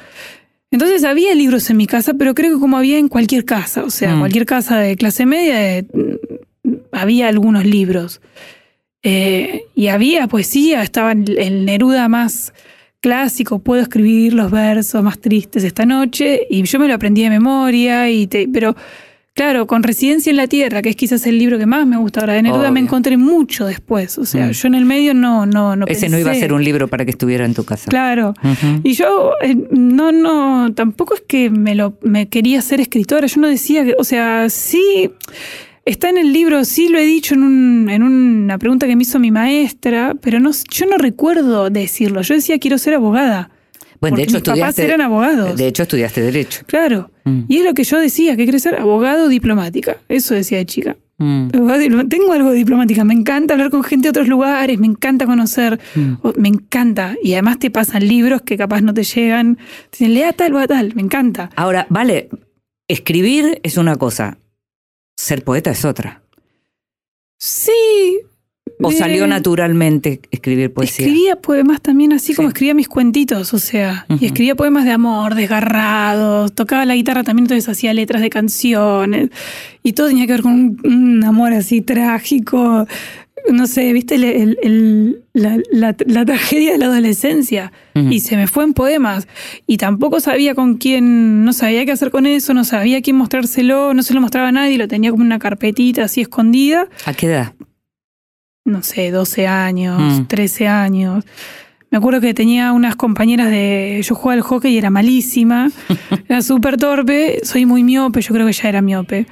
Entonces había libros en mi casa, pero creo que como había en cualquier casa, o sea, Mm. cualquier casa de clase media, eh, había algunos libros. Eh, y había poesía, estaba el Neruda más clásico, puedo escribir los versos más tristes esta noche, y yo me lo aprendí de memoria, y te, pero claro, con Residencia en la Tierra, que es quizás el libro que más me gusta ahora de Neruda, me encontré mucho después, o sea, Mm. yo en el medio no, no, no ese no iba a ser un libro para que estuviera en tu casa. Claro. Y yo eh, no, no, tampoco es que me lo me quería ser escritora. Yo no decía que, o sea, sí está en el libro, sí lo he dicho en, un, en una pregunta que me hizo mi maestra, pero no, yo no recuerdo decirlo. Yo decía quiero ser abogada. Bueno, de hecho mis papás eran abogados. De hecho estudiaste derecho. Claro. Mm. Y es lo que yo decía, que quería ser abogado diplomática. Eso decía de chica. Mm. Tengo algo de diplomática, me encanta hablar con gente de otros lugares, me encanta conocer, Mm. me encanta. Y además te pasan libros que capaz no te llegan, te dicen, lea tal o a tal, me encanta. Ahora, vale, escribir es una cosa, ser poeta es otra. Sí. ¿O eh, salió naturalmente escribir poesía? Escribía poemas también, así como escribía mis cuentitos, o sea, y escribía poemas de amor, desgarrados, tocaba la guitarra también, entonces hacía letras de canciones, y todo tenía que ver con un, un amor así trágico, no sé, viste el- el- el- la, la- la tragedia de la adolescencia, y se me fue en poemas, y tampoco sabía con quién, no sabía qué hacer con eso, no sabía quién mostrárselo, no se lo mostraba a nadie, lo tenía como una carpetita así escondida, ¿A qué edad? no sé, 12 años, Mm. 13 años. Me acuerdo que tenía unas compañeras de. Yo jugaba al hockey y era malísima. Era súper torpe. Soy muy miope, yo creo que ya era miope.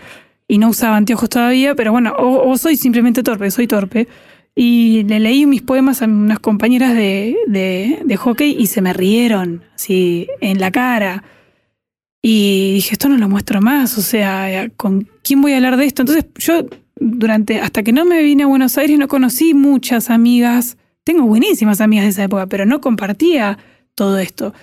Y no usaba anteojos todavía, pero bueno, o, o soy simplemente torpe, soy torpe. Y le leí mis poemas a unas compañeras de, de- de hockey y se me rieron, así, en la cara. Y dije, esto no lo muestro más, o sea, ¿con quién voy a hablar de esto? Entonces yo, durante, hasta que no me vine a Buenos Aires, no conocí muchas amigas. Tengo buenísimas amigas de esa época, pero no compartía todo esto.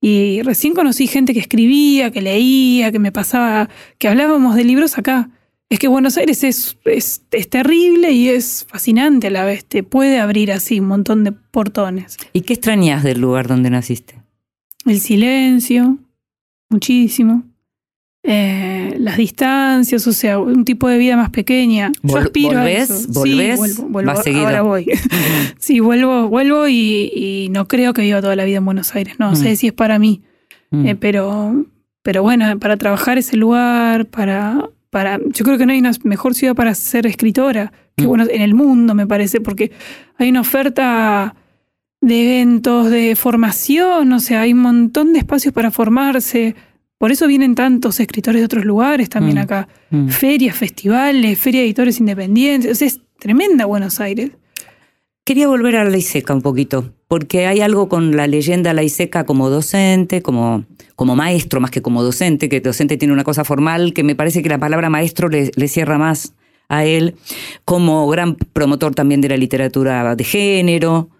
Y recién conocí gente que escribía, que leía, que me pasaba, que hablábamos de libros acá. Es que Buenos Aires es, es, es terrible y es fascinante a la vez. Te puede abrir así un montón de portones. ¿Y qué extrañas del lugar donde naciste? El silencio, muchísimo. Eh, las distancias, o sea, un tipo de vida más pequeña. Yo aspiro ¿volvés? a eso. ¿Volvés? Sí, vuelvo, vuelvo. Ahora voy. sí, vuelvo, vuelvo y, y no creo que viva toda la vida en Buenos Aires. No Mm. sé si es para mí. Mm. Eh, pero, pero bueno, para trabajar ese lugar, para, para. Yo creo que no hay una mejor ciudad para ser escritora que Mm. bueno, en el mundo, me parece, porque hay una oferta de eventos, de formación, o sea, hay un montón de espacios para formarse. Por eso vienen tantos escritores de otros lugares también Mm. acá. Mm. Ferias, festivales, feria de editores independientes. O sea, es tremenda Buenos Aires. Quería volver a la Iseca un poquito, porque hay algo con la leyenda la Iseca como docente, como, como maestro más que como docente, que docente tiene una cosa formal, que me parece que la palabra maestro le, le cierra más a él, como gran promotor también de la literatura de género,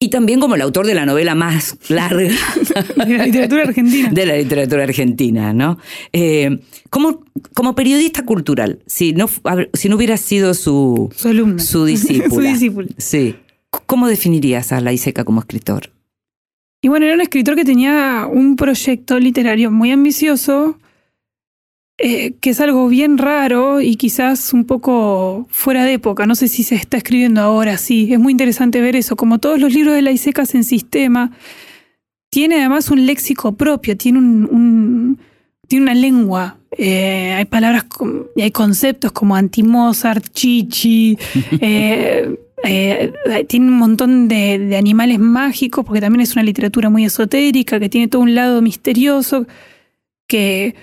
y también como el autor de la novela más larga De la literatura argentina. de la literatura argentina, ¿no? Eh, como, como periodista cultural, si no, si no hubiera sido su, Su alumna. su discípula. Su discípula. Sí. ¿Cómo definirías a la Iseca como escritor? Y bueno, era un escritor que tenía un proyecto literario muy ambicioso, eh, que es algo bien raro y quizás un poco fuera de época. No sé si se está escribiendo ahora, sí. Es muy interesante ver eso. Como todos los libros de la ISECAS en sistema, tiene además un léxico propio, tiene, un, un- tiene una lengua. Eh, hay palabras y hay conceptos como anti-Mozart, chichi. eh, eh, tiene un montón de, de animales mágicos, porque también es una literatura muy esotérica, que tiene todo un lado misterioso, que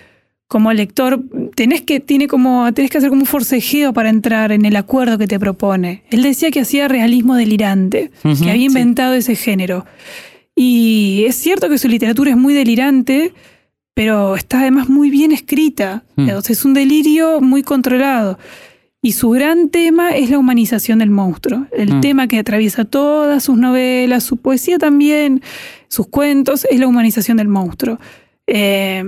como lector tenés que, tiene como, tenés que hacer como un forcejeo para entrar en el acuerdo que te propone. Él decía que hacía realismo delirante, que había sí. inventado ese género. Y es cierto que su literatura es muy delirante, pero está además muy bien escrita. Mm. Es un delirio muy controlado. Y su gran tema es la humanización del monstruo. El Mm. tema que atraviesa todas sus novelas, su poesía también, sus cuentos, es la humanización del monstruo. Eh,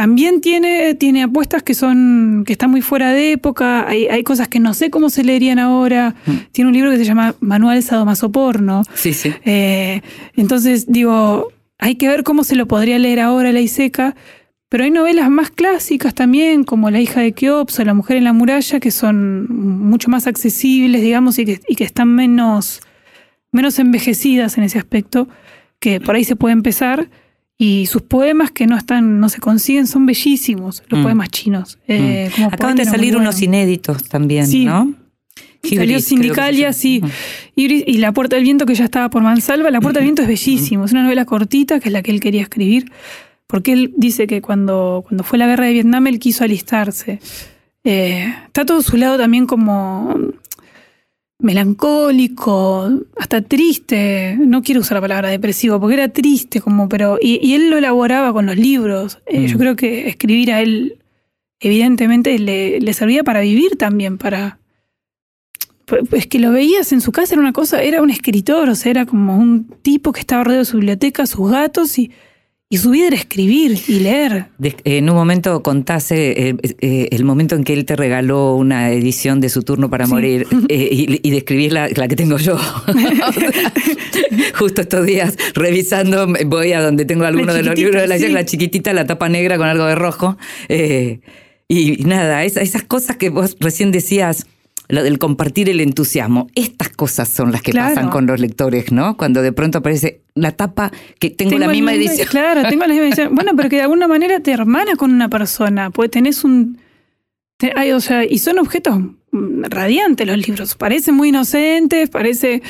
también tiene, tiene apuestas que son que están muy fuera de época. Hay, hay cosas que no sé cómo se leerían ahora. Mm. Tiene un libro que se llama Manual Sadomasoporno. Sí, sí. Eh, entonces, digo, hay que ver cómo se lo podría leer ahora la Iseca, pero hay novelas más clásicas también, como La hija de Keops o La mujer en la muralla, que son mucho más accesibles, digamos, y que, y que están menos, menos envejecidas en ese aspecto, que por ahí se puede empezar. Y sus poemas que no están, no se consiguen, son bellísimos, los Mm. poemas chinos. Eh, como Acaban de salir bueno. unos inéditos también, Sí. ¿no? Salió Hibris, se Sindicalia, sí. Y, y La Puerta del Viento, que ya estaba por Mansalva. La Puerta del Viento es bellísimo. Es una novela cortita, que es la que él quería escribir. Porque él dice que cuando, cuando fue la guerra de Vietnam, él quiso alistarse. Eh, está todo su lado también como melancólico, hasta triste. No quiero usar la palabra depresivo, porque era triste, como, pero. Y, y él lo elaboraba con los libros. Eh, Mm. Yo creo que escribir a él evidentemente le, le servía para vivir también, para... Pues que lo veías en su casa, era una cosa, era un escritor, o sea, era como un tipo que estaba rodeado de su biblioteca, sus gatos y y su vida era escribir y leer. en un momento contase eh, eh, el momento en que él te regaló una edición de Su turno para morir eh, y, y, describís la, que tengo yo. Justo estos días revisando, voy a donde tengo alguno de los libros de la, la chiquitita, la tapa negra con algo de rojo. y nada, esas cosas que vos recién decías lo del compartir el entusiasmo. Estas cosas son las que pasan con los lectores, ¿no? Cuando de pronto aparece la tapa que tengo, la misma edición. Claro, tengo la misma edición. Bueno, pero que de alguna manera te hermana con una persona, pues tenés un... o sea, y son objetos radiantes los libros. Parecen muy inocentes, parece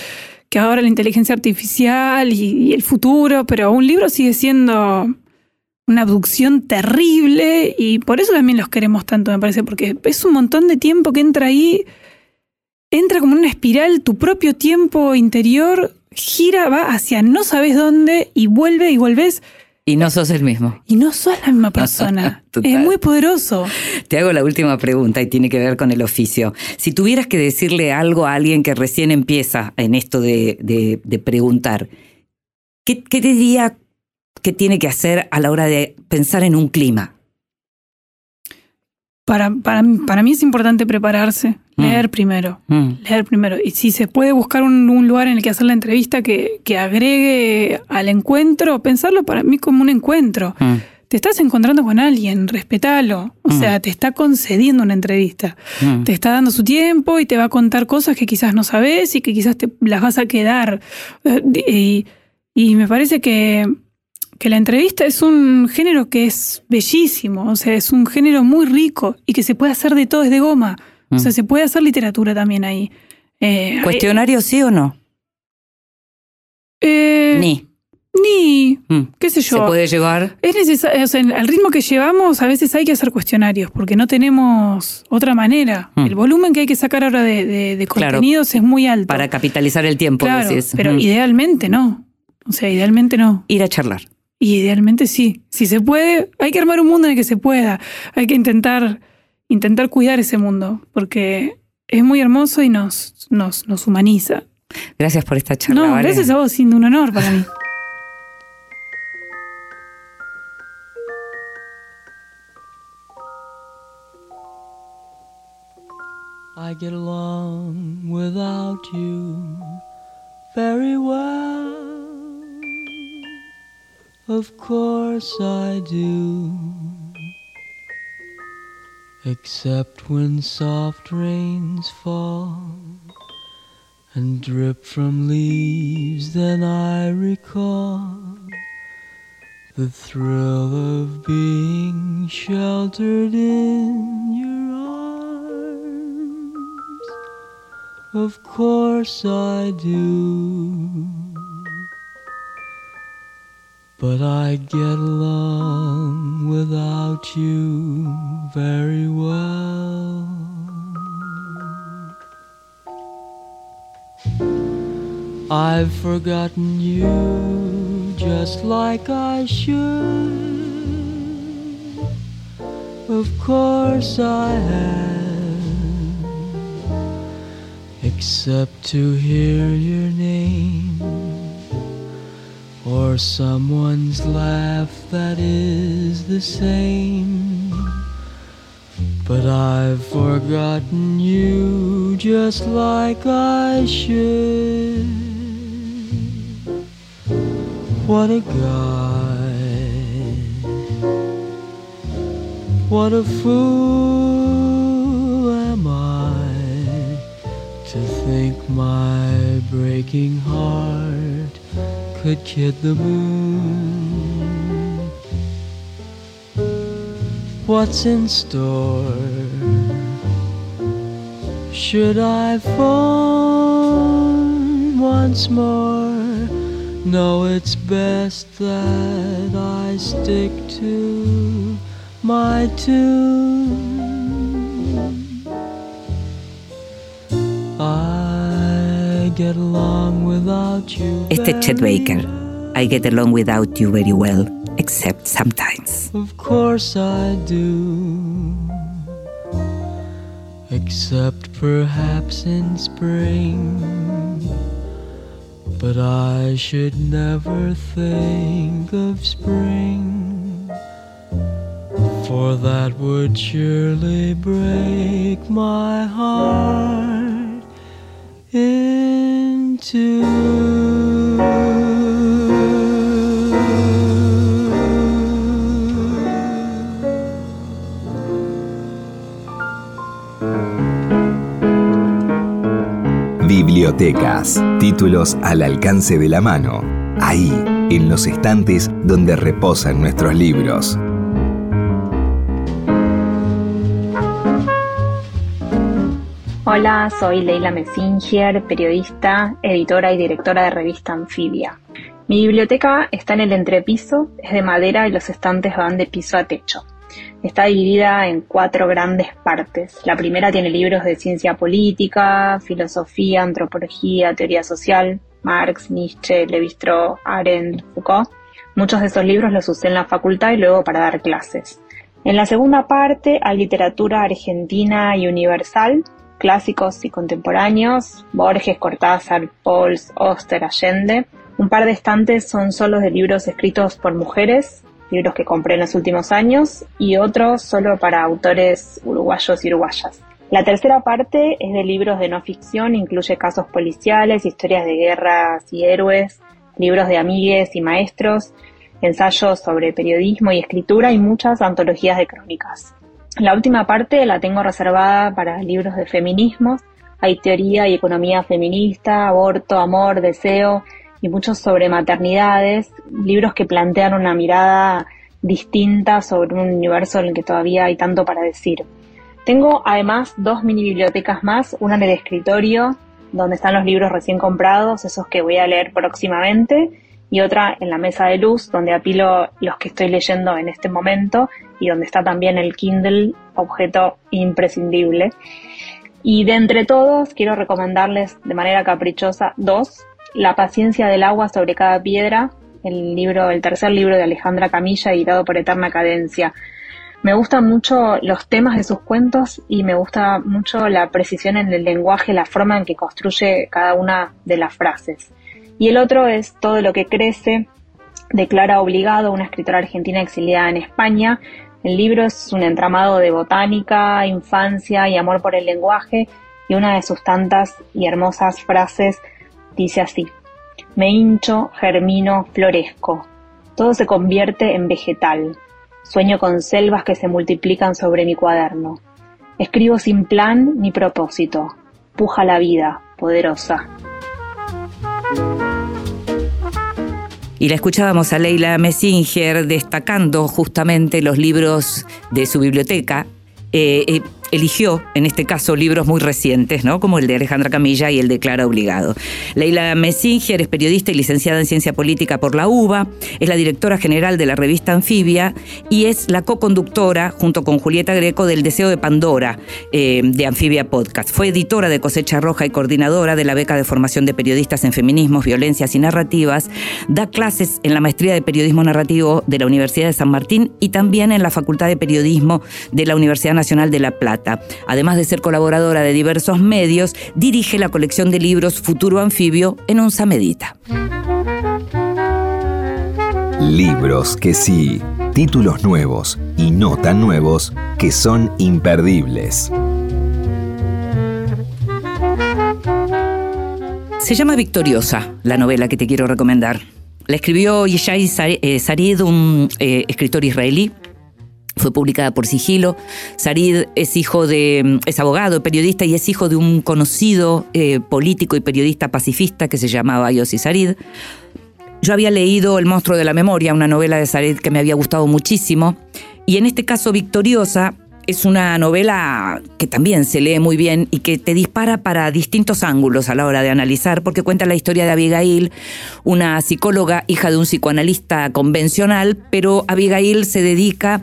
que ahora la inteligencia artificial y el futuro, pero un libro sigue siendo una abducción terrible y por eso también los queremos tanto, me parece, porque es un montón de tiempo que entra ahí entra como una espiral, tu propio tiempo interior gira, va hacia no sabes dónde y vuelve y vuelves. Y no sos el mismo. Y no sos la misma persona. es muy poderoso. Te hago la última pregunta y tiene que ver con el oficio. Si tuvieras que decirle algo a alguien que recién empieza en esto de, preguntar, ¿qué, ¿qué te diría que tiene que hacer a la hora de pensar en un clima? Para, para, para mí es importante prepararse, mm. leer primero, mm. leer primero. Y si se puede buscar un, lugar en el que hacer la entrevista que, que, agregue al encuentro, pensarlo para mí como un encuentro. Mm. Te estás encontrando con alguien, respetalo. O sea, te está concediendo una entrevista. Te está dando su tiempo y te va a contar cosas que quizás no sabes y que quizás te las vas a quedar. Eh, y me parece que que la entrevista es un género que es bellísimo, o sea, es un género muy rico y que se puede hacer de todo, desde goma. O sea, mm. se puede hacer literatura también ahí. Eh, ¿Cuestionario sí o no? Eh, ni. Ni, mm. qué sé yo. ¿Se puede llevar? Es necesario, o sea, al ritmo que llevamos, a veces hay que hacer cuestionarios, porque no tenemos otra manera. Mm. El volumen que hay que sacar ahora de, contenidos es muy alto. Para capitalizar el tiempo, claro, Pero idealmente no. O sea, idealmente no. Ir a charlar. Y idealmente sí. Si se puede, hay que armar un mundo en el que se pueda. Hay que intentar, intentar cuidar ese mundo, porque es muy hermoso y nos, nos, nos humaniza. Gracias por esta charla. No, gracias a vos, siendo un honor para mí. I get along without you very well. Of course I do. Except when soft rains fall and drip from leaves, then I recall the thrill of being sheltered in your arms. Of course I do. But I get along without you very well. I've forgotten you just like I should. Of course I have, except to hear your name or someone's laugh that is the same. But I've forgotten you just like I should. What a guy. What a fool am I to think my breaking heart could kid the moon. What's in store? Should I phone once more? No, it's best that I stick to my tune. Este Chet Baker, I get along without you very well, except sometimes. Of course I do. except perhaps in spring. But I should never think of spring, for that would surely break my heart. Bibliotecas. Títulos al alcance de la mano. Ahí, en los estantes donde reposan nuestros libros. Hola, soy Leila Messinger, periodista, editora y directora de revista Anfibia. Mi biblioteca está en el entrepiso, es de madera y los estantes van de piso a techo. Está dividida en cuatro grandes partes. La primera tiene libros de ciencia política, filosofía, antropología, teoría social, Marx, Nietzsche, Levi-Strauss, Arendt, Foucault. Muchos de esos libros los usé en la facultad y luego para dar clases. En la segunda parte hay literatura argentina y universal, clásicos y contemporáneos, Borges, Cortázar, Pauls, Oster, Allende. Un par de estantes son solo de libros escritos por mujeres, libros que compré en los últimos años, y otros solo para autores uruguayos y uruguayas. La tercera parte es de libros de no ficción, incluye casos policiales, historias de guerras y héroes, libros de amigues y maestros, ensayos sobre periodismo y escritura y muchas antologías de crónicas. La última parte la tengo reservada para libros de feminismos. Hay teoría y economía feminista, aborto, amor, deseo y muchos sobre maternidades, libros que plantean una mirada distinta sobre un universo en el que todavía hay tanto para decir. Tengo además dos mini bibliotecas más, una en el escritorio, donde están los libros recién comprados, esos que voy a leer próximamente, y otra en la mesa de luz, donde apilo los que estoy leyendo en este momento y donde está también el Kindle, objeto imprescindible. Y de entre todos, quiero recomendarles de manera caprichosa dos. La paciencia del agua sobre cada piedra, el libro, el tercer libro de Alejandra Camilla, editado por Eterna Cadencia. Me gustan mucho los temas de sus cuentos y me gusta mucho la precisión en el lenguaje, la forma en que construye cada una de las frases. Y el otro es Todo lo que crece, de Clara Obligado, una escritora argentina exiliada en España. El libro es un entramado de botánica, infancia y amor por el lenguaje y una de sus tantas y hermosas frases dice así, me hincho, germino, florezco, todo se convierte en vegetal, sueño con selvas que se multiplican sobre mi cuaderno, escribo sin plan ni propósito, puja la vida, poderosa. Y la escuchábamos a Leila Messinger destacando justamente los libros de su biblioteca. Eh, eh, eligió, en este caso, libros muy recientes, ¿no? como el de Alejandra Camilla y el de Clara Obligado. Leila Messinger es periodista y licenciada en Ciencia Política por la UBA, es la directora general de la revista Anfibia y es la co-conductora, junto con Julieta Greco, del Deseo de Pandora eh, de Anfibia Podcast. Fue editora de Cosecha Roja y coordinadora de la beca de formación de periodistas en feminismos, violencias y narrativas. Da clases en la maestría de periodismo narrativo de la Universidad de San Martín y también en la Facultad de Periodismo de la Universidad Nacional de La Plata. Además de ser colaboradora de diversos medios, dirige la colección de libros Futuro Anfibio en un Samedita. Libros que sí, títulos nuevos y no tan nuevos que son imperdibles. Se llama Victoriosa, la novela que te quiero recomendar. La escribió Yishai Sarid, un eh, escritor israelí, fue publicada por Sigilo. Sarid es hijo de, es abogado, periodista y es hijo de un conocido eh, político y periodista pacifista que se llamaba Yossi Sarid. Yo había leído El monstruo de la memoria, una novela de Sarid que me había gustado muchísimo. Y en este caso, Victoriosa es una novela que también se lee muy bien y que te dispara para distintos ángulos a la hora de analizar, porque cuenta la historia de Abigail, una psicóloga, hija de un psicoanalista convencional, pero Abigail se dedica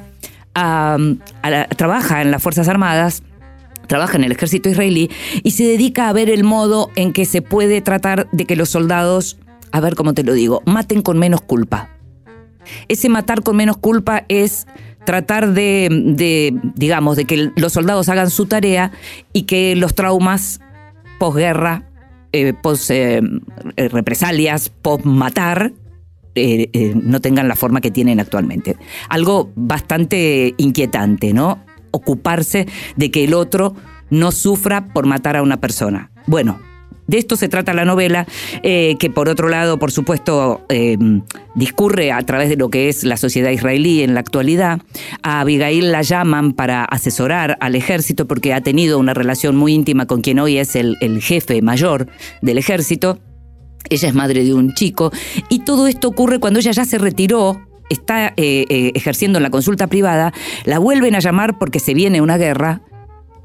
trabaja en las Fuerzas Armadas, trabaja en el ejército israelí y se dedica a ver el modo en que se puede tratar de que los soldados, a ver cómo te lo digo, maten con menos culpa. Ese matar con menos culpa es tratar de, digamos, de que los soldados hagan su tarea y que los traumas posguerra, eh, pos eh, eh, represalias, post matar, no tengan la forma que tienen actualmente. Algo bastante inquietante, ¿no? Ocuparse de que el otro no sufra por matar a una persona. Bueno, de esto se trata la novela, eh, que por otro lado, por supuesto, eh, discurre a través de lo que es la sociedad israelí en la actualidad. A Abigail la llaman para asesorar al ejército porque ha tenido una relación muy íntima con quien hoy es el, jefe mayor del ejército. Ella es madre de un chico y todo esto ocurre cuando ella ya se retiró está eh, ejerciendo en la consulta privada, la vuelven a llamar porque se viene una guerra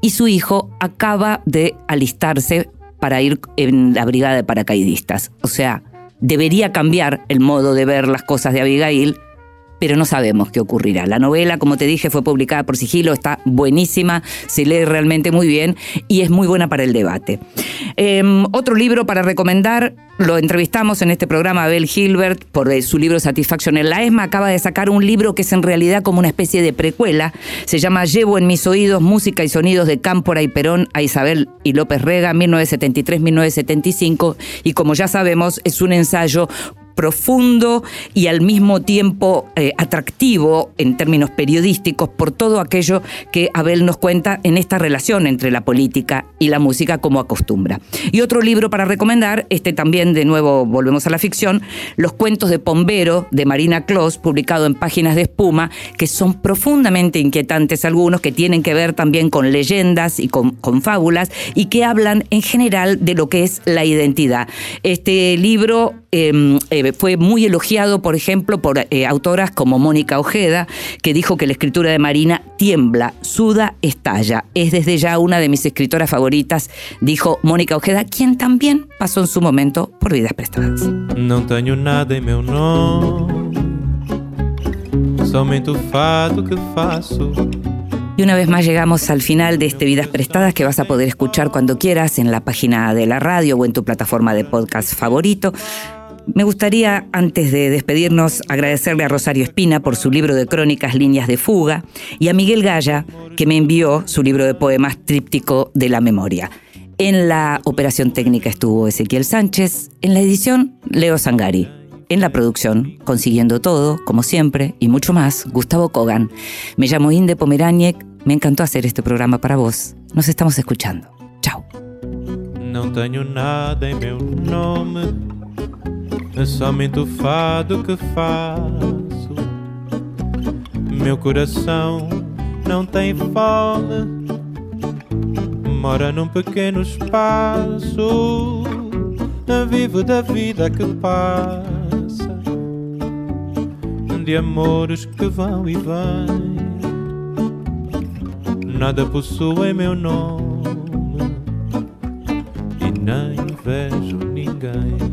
y su hijo acaba de alistarse para ir en la brigada de paracaidistas. O sea, debería cambiar el modo de ver las cosas de Abigail pero no sabemos qué ocurrirá. La novela, como te dije, fue publicada por Sigilo, está buenísima, se lee realmente muy bien y es muy buena para el debate. Em, otro libro para recomendar, lo entrevistamos en este programa a Abel Gilbert por eh, su libro Satisfaction en la ESMA, acaba de sacar un libro que es en realidad como una especie de precuela, se llama Llevo en mis oídos música y sonidos de Cámpora y Perón a Isabel y López Rega, 1973-1975, y como ya sabemos, es un ensayo profundo y al mismo tiempo eh, atractivo en términos periodísticos por todo aquello que Abel nos cuenta en esta relación entre la política y la música como acostumbra. Y otro libro para recomendar, este también de nuevo volvemos a la ficción, Los cuentos de Pombero de Marina Clos, publicado en Páginas de Espuma, que son profundamente inquietantes algunos, que tienen que ver también con leyendas y con, con fábulas y que hablan en general de lo que es la identidad. Este libro Em, eh, fue muy elogiado, por ejemplo, por eh, autoras como Mónica Ojeda, que dijo que la escritura de Marina tiembla, suda, estalla. Es desde ya una de mis escritoras favoritas, dijo Mónica Ojeda, quien también pasó en su momento por vidas prestadas. No tengo nada en meu nome, somente fado que faço. Y una vez más llegamos al final de este Vidas Prestadas que vas a poder escuchar cuando quieras en la página de la radio o en tu plataforma de podcast favorito. Me gustaría, antes de despedirnos, agradecerle a Rosario Espina por su libro de crónicas Líneas de Fuga y a Miguel Gaya, que me envió su libro de poemas Tríptico de la Memoria. En la operación técnica estuvo Ezequiel Sánchez, en la edición Leo Sangari. En la producción, consiguiendo todo, como siempre, y mucho más, Gustavo Kogan. Me llamo Inde Pomeraniec, me encantó hacer este programa para vos. Nos estamos escuchando. Chao. No tengo nada en mi nombre. É somente o fado que faço. Meu coração não tem fome, mora num pequeno espaço. Vivo da vida que passa, de amores que vão e vêm. Nada possui meu nome e nem vejo ninguém.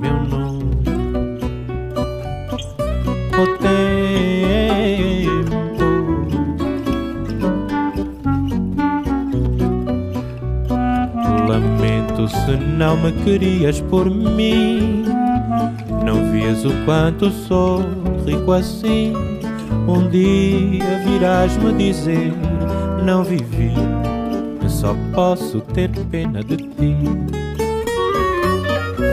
Meu nome. O tempo Lamento se não me querias por mim. Não vias o quanto sou rico assim. Um dia virás me dizer: Não vivi só posso ter pena de ti.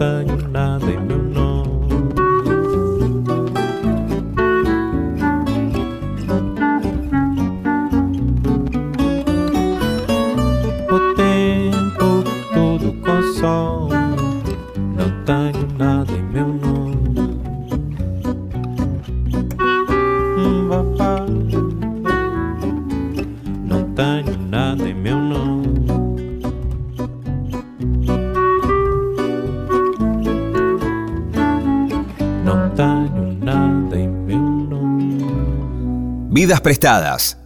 montanha. Prestadas.